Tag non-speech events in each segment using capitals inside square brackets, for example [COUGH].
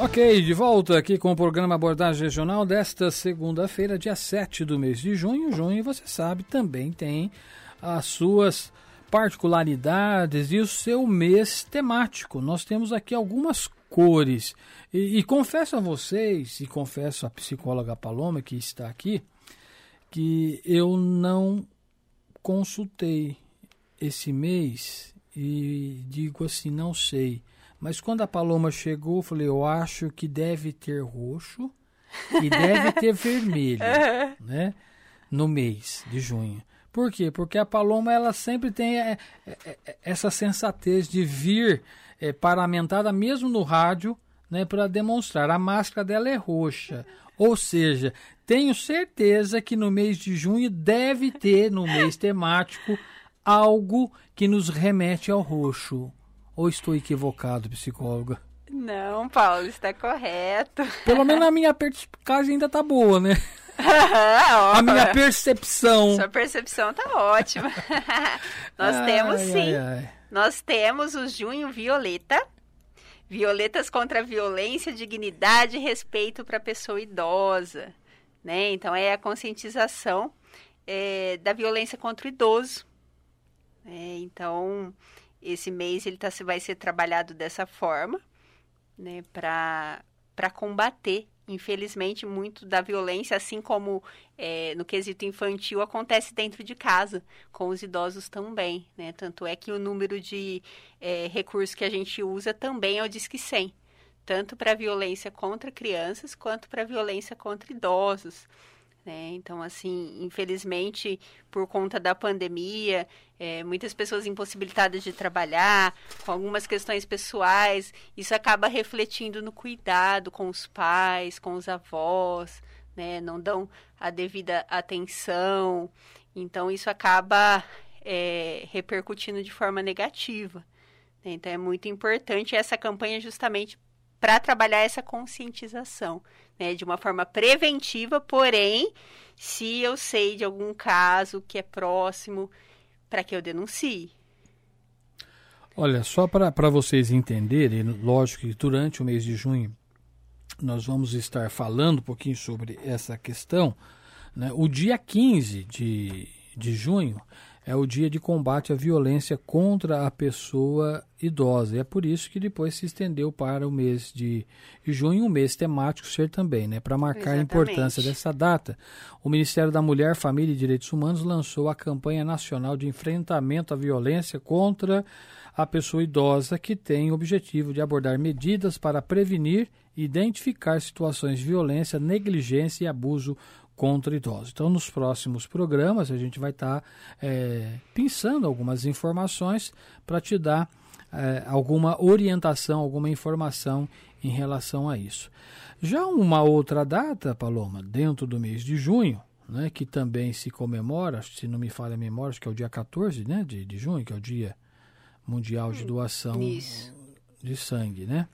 Ok, de volta aqui com o programa Abordagem Regional desta segunda-feira, dia 7 do mês de junho. Junho, você sabe, também tem as suas particularidades e o seu mês temático. Nós temos aqui algumas cores. E, e confesso a vocês, e confesso à psicóloga Paloma que está aqui, que eu não consultei esse mês e digo assim, não sei. Mas quando a Paloma chegou, eu falei, eu acho que deve ter roxo e deve ter [LAUGHS] vermelho, né? No mês de junho. Por quê? Porque a Paloma, ela sempre tem é, é, é, essa sensatez de vir é, paramentada, mesmo no rádio, né? Para demonstrar. A máscara dela é roxa. Ou seja, tenho certeza que no mês de junho deve ter, no mês temático, algo que nos remete ao roxo. Ou estou equivocado, psicóloga? Não, Paulo, está correto. [LAUGHS] Pelo menos a minha perspicácia ainda tá boa, né? [LAUGHS] a minha percepção. Sua percepção tá ótima. [LAUGHS] Nós ai, temos sim. Ai, ai. Nós temos o junho violeta. Violetas contra a violência, dignidade e respeito para a pessoa idosa. Né? Então, é a conscientização é, da violência contra o idoso. É, então, esse mês ele tá, vai ser trabalhado dessa forma, né, para combater. Infelizmente, muito da violência, assim como é, no quesito infantil, acontece dentro de casa, com os idosos também. Né? Tanto é que o número de é, recursos que a gente usa também é o Disque 100, tanto para violência contra crianças quanto para violência contra idosos. Né? Então, assim, infelizmente, por conta da pandemia, é, muitas pessoas impossibilitadas de trabalhar, com algumas questões pessoais, isso acaba refletindo no cuidado com os pais, com os avós, né? Não dão a devida atenção. Então, isso acaba é, repercutindo de forma negativa. Né? Então, é muito importante essa campanha justamente para trabalhar essa conscientização, né, de uma forma preventiva, porém, se eu sei de algum caso que é próximo, para que eu denuncie. Olha, só para vocês entenderem, lógico que durante o mês de junho nós vamos estar falando um pouquinho sobre essa questão. Né? O dia 15 de, de junho é o dia de combate à violência contra a pessoa idosa. E é por isso que depois se estendeu para o mês de junho, um mês temático ser também, né? Para marcar Exatamente. a importância dessa data, o Ministério da Mulher, Família e Direitos Humanos lançou a campanha nacional de enfrentamento à violência contra a pessoa idosa, que tem o objetivo de abordar medidas para prevenir e identificar situações de violência, negligência e abuso contra idosos. Então, nos próximos programas, a gente vai estar tá, é, pensando algumas informações para te dar é, alguma orientação, alguma informação em relação a isso. Já uma outra data, Paloma, dentro do mês de junho, né, que também se comemora, se não me falha a memória, acho que é o dia 14 né, de, de junho, que é o Dia Mundial de Doação isso. de Sangue, né?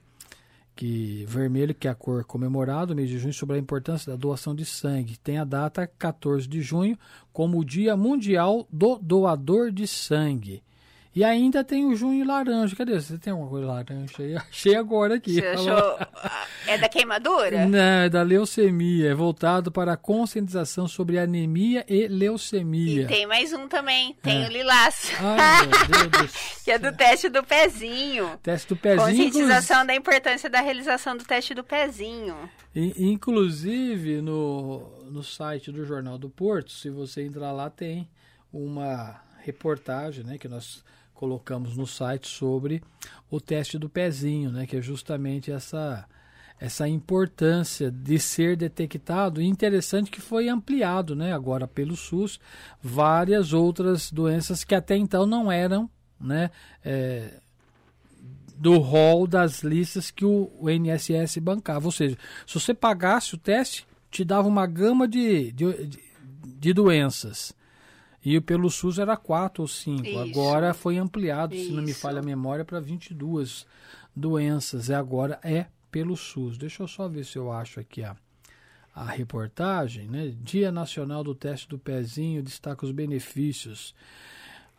Que vermelho, que é a cor comemorada, mês de junho, sobre a importância da doação de sangue. Tem a data 14 de junho como o Dia Mundial do Doador de Sangue. E ainda tem o junho laranja. Cadê? Você tem alguma coisa laranja aí? [LAUGHS] Achei agora aqui. Você achou? É da queimadura? Não, é da leucemia. É voltado para a conscientização sobre anemia e leucemia. E tem mais um também. Tem é. o lilás. Ai, meu Deus do [LAUGHS] que é do teste do pezinho. Teste do pezinho. Conscientização da importância da realização do teste do pezinho. E, inclusive, no, no site do Jornal do Porto, se você entrar lá, tem uma reportagem, né, que nós colocamos no site sobre o teste do pezinho, né, que é justamente essa essa importância de ser detectado interessante que foi ampliado, né, agora pelo SUS, várias outras doenças que até então não eram, né, é, do rol das listas que o, o INSS bancava, ou seja, se você pagasse o teste, te dava uma gama de, de, de doenças. E pelo SUS era 4 ou 5. Agora foi ampliado, Isso. se não me falha a memória, para 22 doenças. E agora é pelo SUS. Deixa eu só ver se eu acho aqui a, a reportagem. Né? Dia Nacional do Teste do Pezinho destaca os benefícios.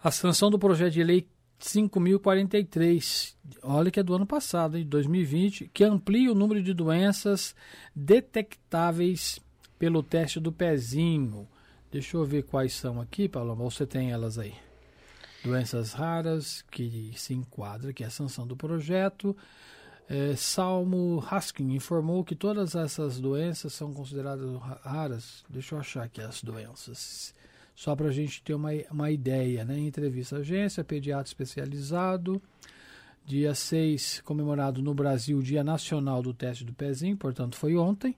A sanção do projeto de lei 5.043. Olha que é do ano passado, de 2020, que amplia o número de doenças detectáveis pelo teste do pezinho. Deixa eu ver quais são aqui, Paulo. Você tem elas aí. Doenças raras que se enquadra, que é a sanção do projeto. É, Salmo Haskin informou que todas essas doenças são consideradas raras. Deixa eu achar aqui as doenças só para a gente ter uma, uma ideia, né? Entrevista à agência, pediatra especializado. Dia 6, comemorado no Brasil Dia Nacional do Teste do Pezinho, portanto foi ontem.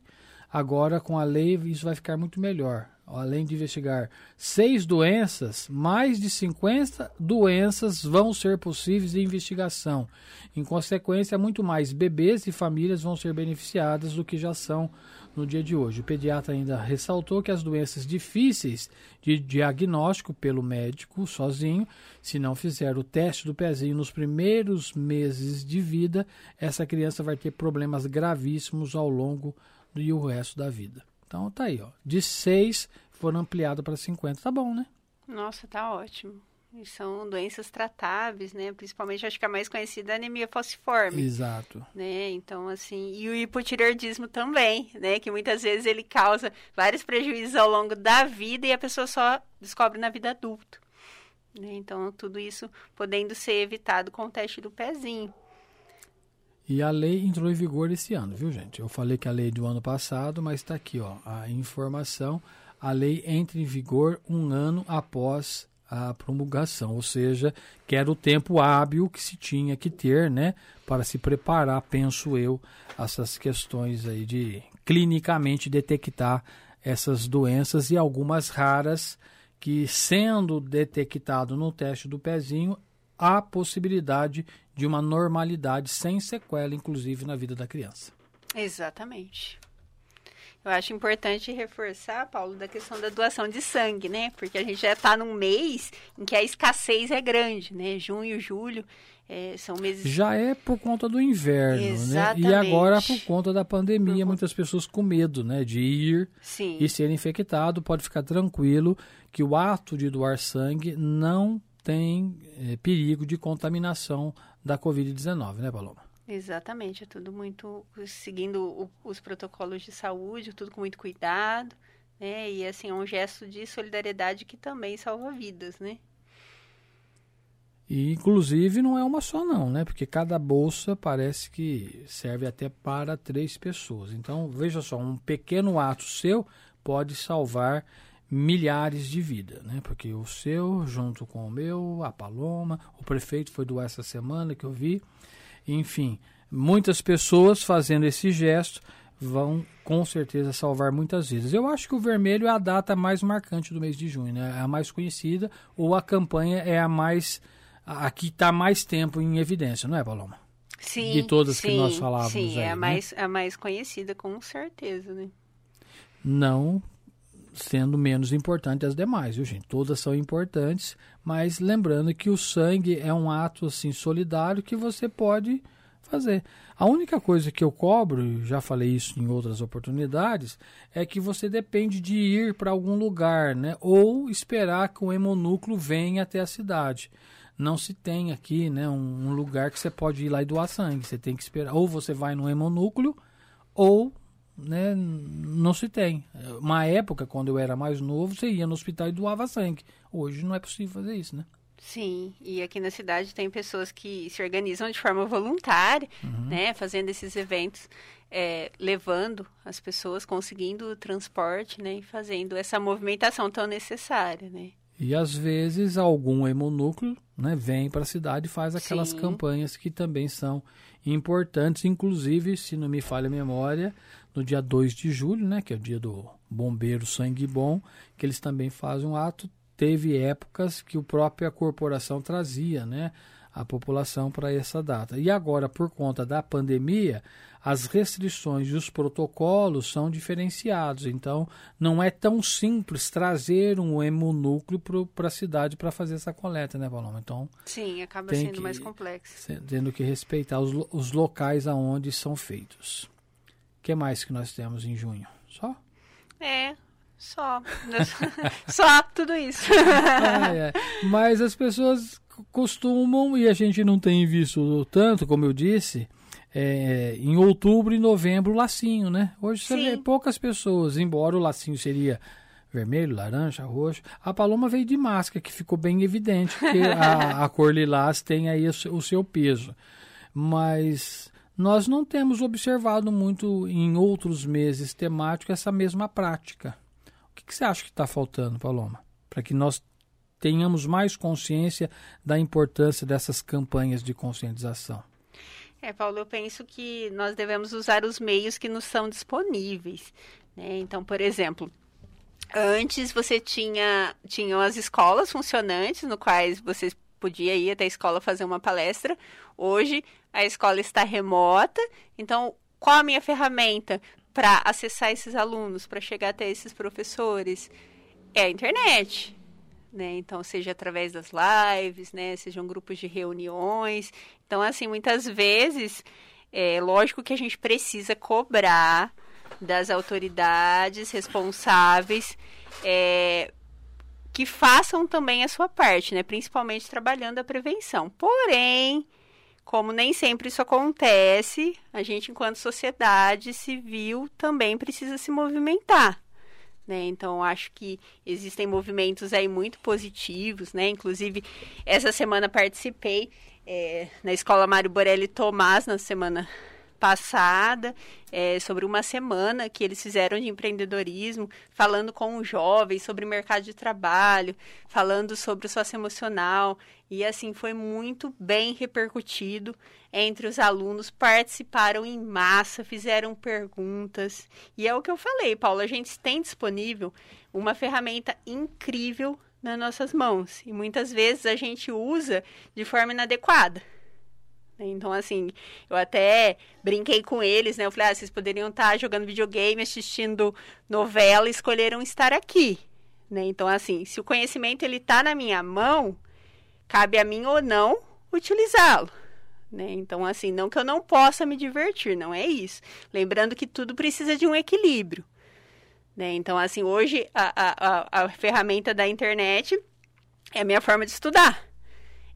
Agora, com a lei, isso vai ficar muito melhor. Além de investigar seis doenças, mais de 50 doenças vão ser possíveis de investigação. Em consequência, muito mais bebês e famílias vão ser beneficiadas do que já são no dia de hoje. O pediatra ainda ressaltou que as doenças difíceis de diagnóstico pelo médico sozinho, se não fizer o teste do pezinho nos primeiros meses de vida, essa criança vai ter problemas gravíssimos ao longo do e o resto da vida. Então tá aí, ó. De 6 foram ampliados para 50. Tá bom, né? Nossa, tá ótimo. E são doenças tratáveis, né? Principalmente, acho que a mais conhecida é a anemia falciforme. Exato. Né? Então, assim, e o hipotireoidismo também, né? Que muitas vezes ele causa vários prejuízos ao longo da vida e a pessoa só descobre na vida adulta. Né? Então, tudo isso podendo ser evitado com o teste do pezinho. E a lei entrou em vigor esse ano, viu, gente? Eu falei que a lei é do ano passado, mas está aqui, ó, a informação. A lei entra em vigor um ano após a promulgação, ou seja, que era o tempo hábil que se tinha que ter, né, para se preparar, penso eu, essas questões aí de clinicamente detectar essas doenças e algumas raras que sendo detectado no teste do pezinho há possibilidade de uma normalidade sem sequela, inclusive na vida da criança. Exatamente. Eu acho importante reforçar, Paulo, da questão da doação de sangue, né? Porque a gente já está num mês em que a escassez é grande, né? Junho, julho, é, são meses. Já é por conta do inverno, Exatamente. né? E agora por conta da pandemia, por muitas pessoas com medo, né? De ir Sim. e ser infectado. Pode ficar tranquilo que o ato de doar sangue não tem é, perigo de contaminação da Covid-19, né, Paloma? Exatamente, é tudo muito seguindo o, os protocolos de saúde, tudo com muito cuidado, né? E assim, é um gesto de solidariedade que também salva vidas, né? E inclusive não é uma só não, né? Porque cada bolsa parece que serve até para três pessoas. Então, veja só, um pequeno ato seu pode salvar milhares de vidas, né? Porque o seu, junto com o meu, a Paloma, o prefeito foi doar essa semana que eu vi, enfim, muitas pessoas fazendo esse gesto vão com certeza salvar muitas vidas. Eu acho que o vermelho é a data mais marcante do mês de junho, né? É a mais conhecida ou a campanha é a mais a que está mais tempo em evidência, não é, Paloma? Sim. De todas sim, que nós falávamos sim, aí, é né? a mais a mais conhecida com certeza, né? Não sendo menos importante as demais, viu, gente? Todas são importantes, mas lembrando que o sangue é um ato assim solidário que você pode fazer. A única coisa que eu cobro, já falei isso em outras oportunidades, é que você depende de ir para algum lugar, né? Ou esperar que o hemonúcleo venha até a cidade. Não se tem aqui, né, um, um lugar que você pode ir lá e doar sangue. Você tem que esperar. Ou você vai no hemonúcleo, ou né, não se tem. Uma época, quando eu era mais novo, você ia no hospital e doava sangue. Hoje não é possível fazer isso, né? Sim, e aqui na cidade tem pessoas que se organizam de forma voluntária, uhum. né, fazendo esses eventos, é, levando as pessoas, conseguindo o transporte, né, e fazendo essa movimentação tão necessária, né. E às vezes algum hemonúcleo né, vem para a cidade e faz aquelas Sim. campanhas que também são importantes, inclusive, se não me falha a memória, no dia 2 de julho, né, que é o dia do bombeiro sangue bom, que eles também fazem um ato teve épocas que a própria corporação trazia né, a população para essa data. E agora, por conta da pandemia, as restrições e os protocolos são diferenciados. Então, não é tão simples trazer um hemonúcleo para a cidade para fazer essa coleta, né, Paloma? Então, Sim, acaba sendo que, mais complexo. Tendo que respeitar os, os locais aonde são feitos. O que mais que nós temos em junho? Só? É, só. [LAUGHS] Só tudo isso. Ah, é. Mas as pessoas costumam, e a gente não tem visto tanto, como eu disse, é, em outubro e novembro o lacinho, né? Hoje você Sim. vê poucas pessoas, embora o lacinho seria vermelho, laranja, roxo. A paloma veio de máscara, que ficou bem evidente, porque [LAUGHS] a, a cor lilás tem aí o seu peso. Mas nós não temos observado muito em outros meses temáticos essa mesma prática. O que, que você acha que está faltando, Paloma? Para que nós tenhamos mais consciência da importância dessas campanhas de conscientização. É, Paulo, eu penso que nós devemos usar os meios que nos são disponíveis. Né? Então, por exemplo, antes você tinha tinham as escolas funcionantes, no quais você podia ir até a escola fazer uma palestra. Hoje a escola está remota, então qual a minha ferramenta para acessar esses alunos, para chegar até esses professores? É a internet né? Então, seja através das lives, né? Sejam grupos de reuniões. Então, assim, muitas vezes, é lógico que a gente precisa cobrar das autoridades responsáveis é, que façam também a sua parte, né? Principalmente trabalhando a prevenção. Porém, como nem sempre isso acontece, a gente, enquanto sociedade civil, também precisa se movimentar. Né? Então, acho que existem movimentos aí muito positivos, né? Inclusive, essa semana participei é, na Escola Mário Borelli Tomás, na semana passada, é, sobre uma semana que eles fizeram de empreendedorismo, falando com os jovens sobre mercado de trabalho, falando sobre o socioemocional. E assim, foi muito bem repercutido entre os alunos, participaram em massa, fizeram perguntas. E é o que eu falei, Paulo, a gente tem disponível uma ferramenta incrível nas nossas mãos. E muitas vezes a gente usa de forma inadequada. Então, assim, eu até brinquei com eles, né? Eu falei, ah, vocês poderiam estar jogando videogame, assistindo novela, escolheram estar aqui. Né? Então, assim, se o conhecimento ele está na minha mão, cabe a mim ou não utilizá-lo. Né? Então, assim, não que eu não possa me divertir, não é isso. Lembrando que tudo precisa de um equilíbrio. Né? Então, assim, hoje a, a, a ferramenta da internet é a minha forma de estudar.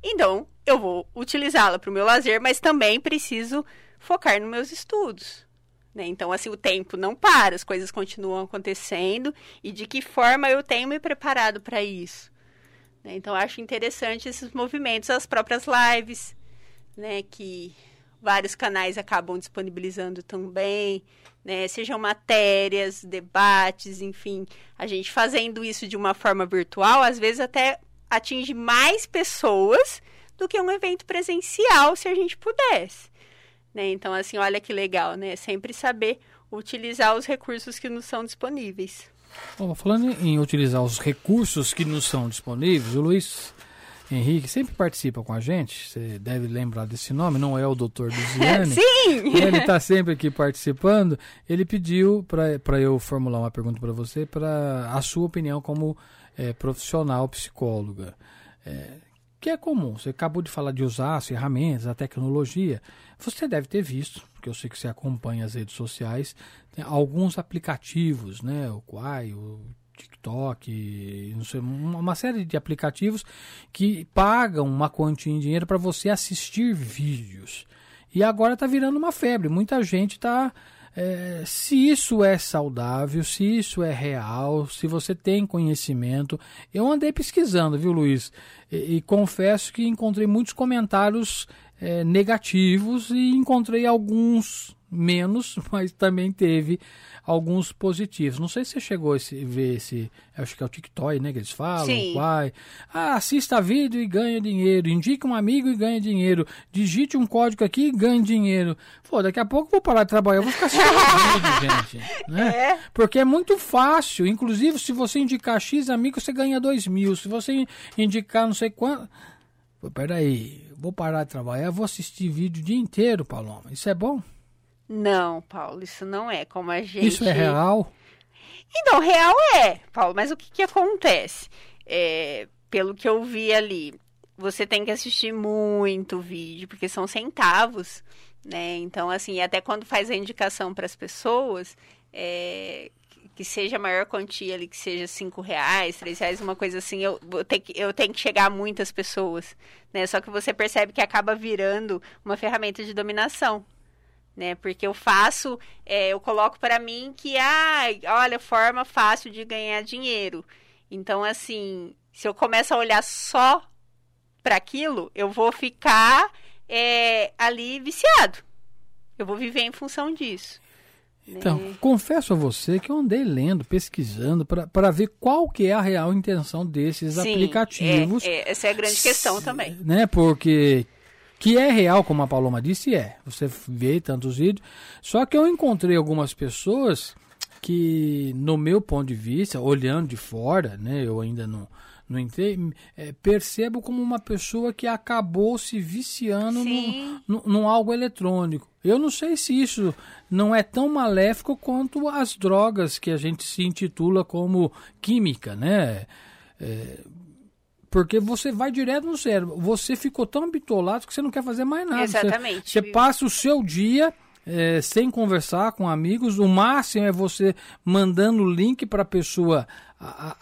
Então, eu vou utilizá-la para o meu lazer, mas também preciso focar nos meus estudos. Né? Então, assim, o tempo não para, as coisas continuam acontecendo e de que forma eu tenho me preparado para isso. Né? Então, acho interessante esses movimentos, as próprias lives, né, que vários canais acabam disponibilizando também, né, sejam matérias, debates, enfim, a gente fazendo isso de uma forma virtual, às vezes até atinge mais pessoas do que um evento presencial, se a gente pudesse. Né? Então, assim, olha que legal, né? Sempre saber utilizar os recursos que nos são disponíveis. Bom, falando em utilizar os recursos que nos são disponíveis, o Luiz Henrique sempre participa com a gente, você deve lembrar desse nome, não é o doutor Luziane. [LAUGHS] Sim! Ele está sempre aqui participando. Ele pediu para eu formular uma pergunta para você, para a sua opinião como é, profissional psicóloga. É, que é comum, você acabou de falar de usar as ferramentas, a tecnologia. Você deve ter visto, porque eu sei que você acompanha as redes sociais, alguns aplicativos, né? O Quai, o TikTok, sei, uma série de aplicativos que pagam uma quantia em dinheiro para você assistir vídeos. E agora está virando uma febre. Muita gente está. É, se isso é saudável, se isso é real, se você tem conhecimento. Eu andei pesquisando, viu, Luiz? E, e confesso que encontrei muitos comentários é, negativos e encontrei alguns menos, [LAUGHS] mas também teve alguns positivos. Não sei se você chegou a ver esse, acho que é o TikTok, né, que eles falam, Sim. Quai. Ah, assista vídeo e ganha dinheiro, indique um amigo e ganha dinheiro, digite um código aqui e ganhe dinheiro. Pô, daqui a pouco eu vou parar de trabalhar, eu vou ficar assistindo [LAUGHS] vídeo, gente. Né? É. Porque é muito fácil, inclusive se você indicar X amigos, você ganha dois mil, se você indicar não sei quanto... Pô, peraí, vou parar de trabalhar, vou assistir vídeo o dia inteiro, Paloma. Isso é bom? Não, Paulo, isso não é como a gente. Isso é real? Então, real é, Paulo, mas o que, que acontece? É, pelo que eu vi ali, você tem que assistir muito vídeo, porque são centavos, né? Então, assim, até quando faz a indicação para as pessoas, é, que seja a maior quantia ali, que seja cinco reais, três reais, uma coisa assim, eu, eu, tenho que, eu tenho que chegar a muitas pessoas, né? Só que você percebe que acaba virando uma ferramenta de dominação, né? Porque eu faço, é, eu coloco para mim que, ah, olha, forma fácil de ganhar dinheiro. Então, assim, se eu começo a olhar só para aquilo, eu vou ficar é, ali viciado. Eu vou viver em função disso. Então, né? confesso a você que eu andei lendo, pesquisando, para ver qual que é a real intenção desses Sim, aplicativos. É, é, essa é a grande questão também. Né, porque que é real, como a Paloma disse, é. Você vê tantos vídeos. Só que eu encontrei algumas pessoas que, no meu ponto de vista, olhando de fora, né, eu ainda não, não entrei, é, percebo como uma pessoa que acabou se viciando num, num, algo eletrônico. Eu não sei se isso não é tão maléfico quanto as drogas que a gente se intitula como química, né? É, porque você vai direto no cérebro. Você ficou tão bitolado que você não quer fazer mais nada. Exatamente. Você, você passa o seu dia é, sem conversar com amigos. O máximo é você mandando o link para a pessoa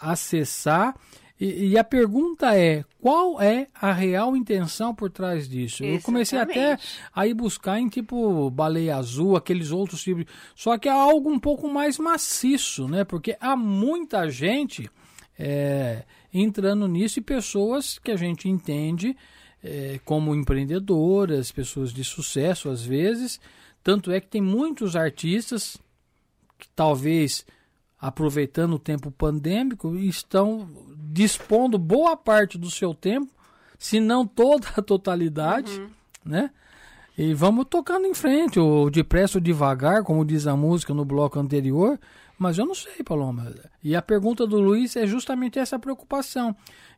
acessar. E, e, a pergunta é: qual é a real intenção por trás disso? Exatamente. Eu comecei até a ir buscar em tipo baleia azul, aqueles outros tipos. Só que é algo um pouco mais maciço, né? Porque há muita gente é, entrando nisso e pessoas que a gente entende é, como empreendedoras, pessoas de sucesso às vezes. Tanto é que tem muitos artistas que talvez aproveitando o tempo pandêmico, estão dispondo boa parte do seu tempo, se não toda a totalidade, uhum. né? E vamos tocando em frente, ou depressa ou devagar, como diz a música no bloco anterior, mas eu não sei, Paloma. E a pergunta do Luiz é justamente essa preocupação,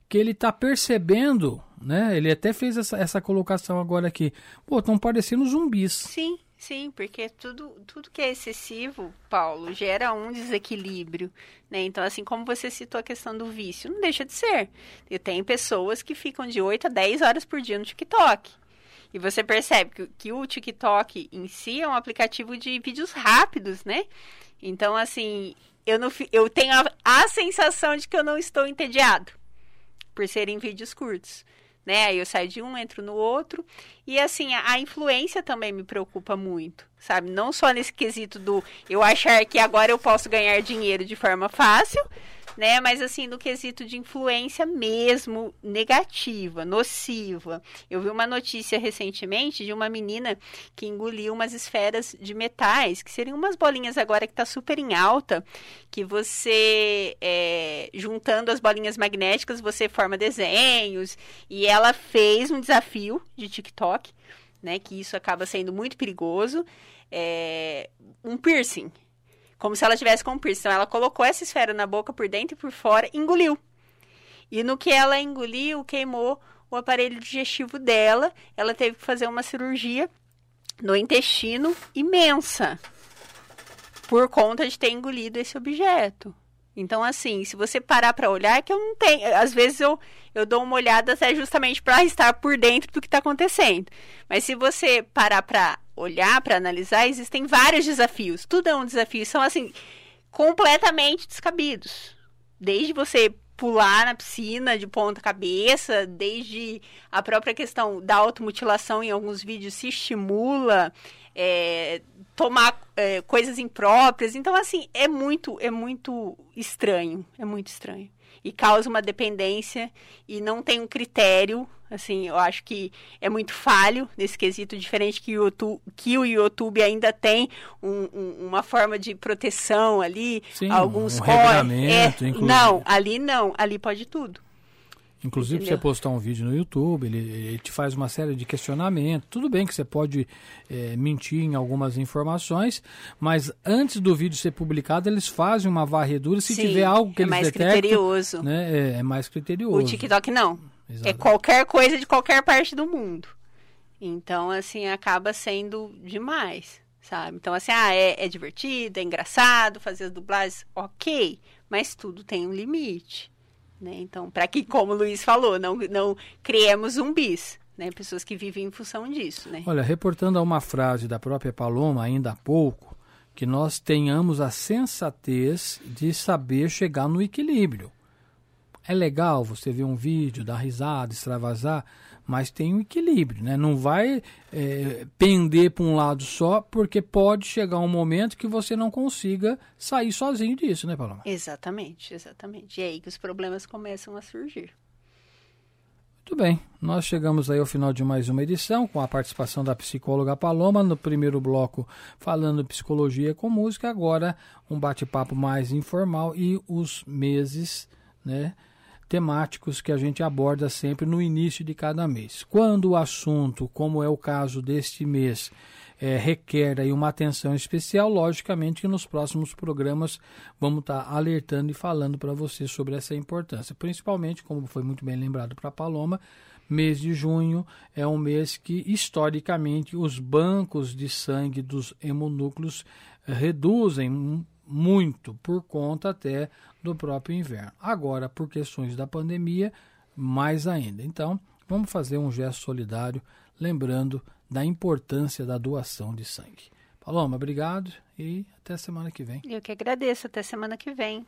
que ele está percebendo, né? Ele até fez essa, essa colocação agora aqui. Pô, estão parecendo zumbis. Sim. Sim, porque tudo, tudo que é excessivo, Paulo, gera um desequilíbrio, né? Então, assim como você citou a questão do vício, não deixa de ser. Eu tenho pessoas que ficam de 8 a 10 horas por dia no TikTok. E você percebe que, que o TikTok em si é um aplicativo de vídeos rápidos, né? Então, assim, eu, não, eu tenho a, a sensação de que eu não estou entediado por serem vídeos curtos né? Aí eu saio de um, entro no outro. E assim, a, a, influência também me preocupa muito, sabe? Não só nesse quesito do eu achar que agora eu posso ganhar dinheiro de forma fácil, né? Mas assim, no quesito de influência mesmo negativa, nociva. Eu vi uma notícia recentemente de uma menina que engoliu umas esferas de metais, que seriam umas bolinhas agora que está super em alta, que você, é, juntando as bolinhas magnéticas, você forma desenhos. E ela fez um desafio de TikTok, né? Que isso acaba sendo muito perigoso. É, um piercing como se ela tivesse com piercing. Então, ela colocou essa esfera na boca por dentro e por fora engoliu. E no que ela engoliu, queimou o aparelho digestivo dela. Ela teve que fazer uma cirurgia no intestino imensa por conta de ter engolido esse objeto. Então, assim, se você parar para olhar, é que eu não tenho. Às vezes eu, eu dou uma olhada até justamente para estar por dentro do que está acontecendo. Mas se você parar para olhar, para analisar, existem vários desafios. Tudo é um desafio. São, assim, completamente descabidos. Desde você pular na piscina de ponta cabeça, desde a própria questão da automutilação em alguns vídeos se estimula, é, tomar é, coisas impróprias. Então, assim, é muito, é muito estranho. É muito estranho. E causa uma dependência e não tem um critério Assim, eu acho que é muito falho nesse quesito, diferente que o YouTube, que o YouTube ainda tem um, um, uma forma de proteção ali, Sim, alguns um é, Não, ali não, ali pode tudo. Inclusive, Entendeu? você postar um vídeo no YouTube, ele, ele, te faz uma série de questionamentos. Tudo bem que você pode é, mentir em algumas informações, mas antes do vídeo ser publicado, eles fazem uma varredura. Se Sim, tiver algo que é eles mais detectam, criterioso. Né, é, é mais criterioso. O TikTok não. É Exatamente. É qualquer coisa de qualquer parte do mundo. Então, assim, acaba sendo demais, sabe? Então, assim, ah, é, é divertido, é engraçado fazer as dublagens, ok, mas tudo tem um limite, né? Então, para que, como o Luiz falou, não, não criemos zumbis, né? Pessoas que vivem em função disso, né? Olha, reportando a uma frase da própria Paloma ainda há pouco, que nós tenhamos a sensatez de saber chegar no equilíbrio. É legal você ver um vídeo, dar risada, extravasar, mas tem um equilíbrio, né? Não vai é, pender para um lado só, porque pode chegar um momento que você não consiga sair sozinho disso, né, Paloma? Exatamente, exatamente. E é aí que os problemas começam a surgir. Muito bem, nós chegamos aí ao final de mais uma edição com a participação da psicóloga Paloma no primeiro bloco falando psicologia com música, agora um bate-papo mais informal e os meses, né? Temáticos que a gente aborda sempre no início de cada mês. Quando o assunto, como é o caso deste mês, é, requer aí uma atenção especial, logicamente que nos próximos programas vamos estar tá alertando e falando para você sobre essa importância. Principalmente, como foi muito bem lembrado para a Paloma, mês de junho é um mês que historicamente os bancos de sangue dos hemonúcleos reduzem muito por conta até do próprio inverno. Agora, por questões da pandemia, mais ainda. Então, vamos fazer um gesto solidário, lembrando da importância da doação de sangue. Paloma, obrigado e até semana que vem. Eu que agradeço, até semana que vem.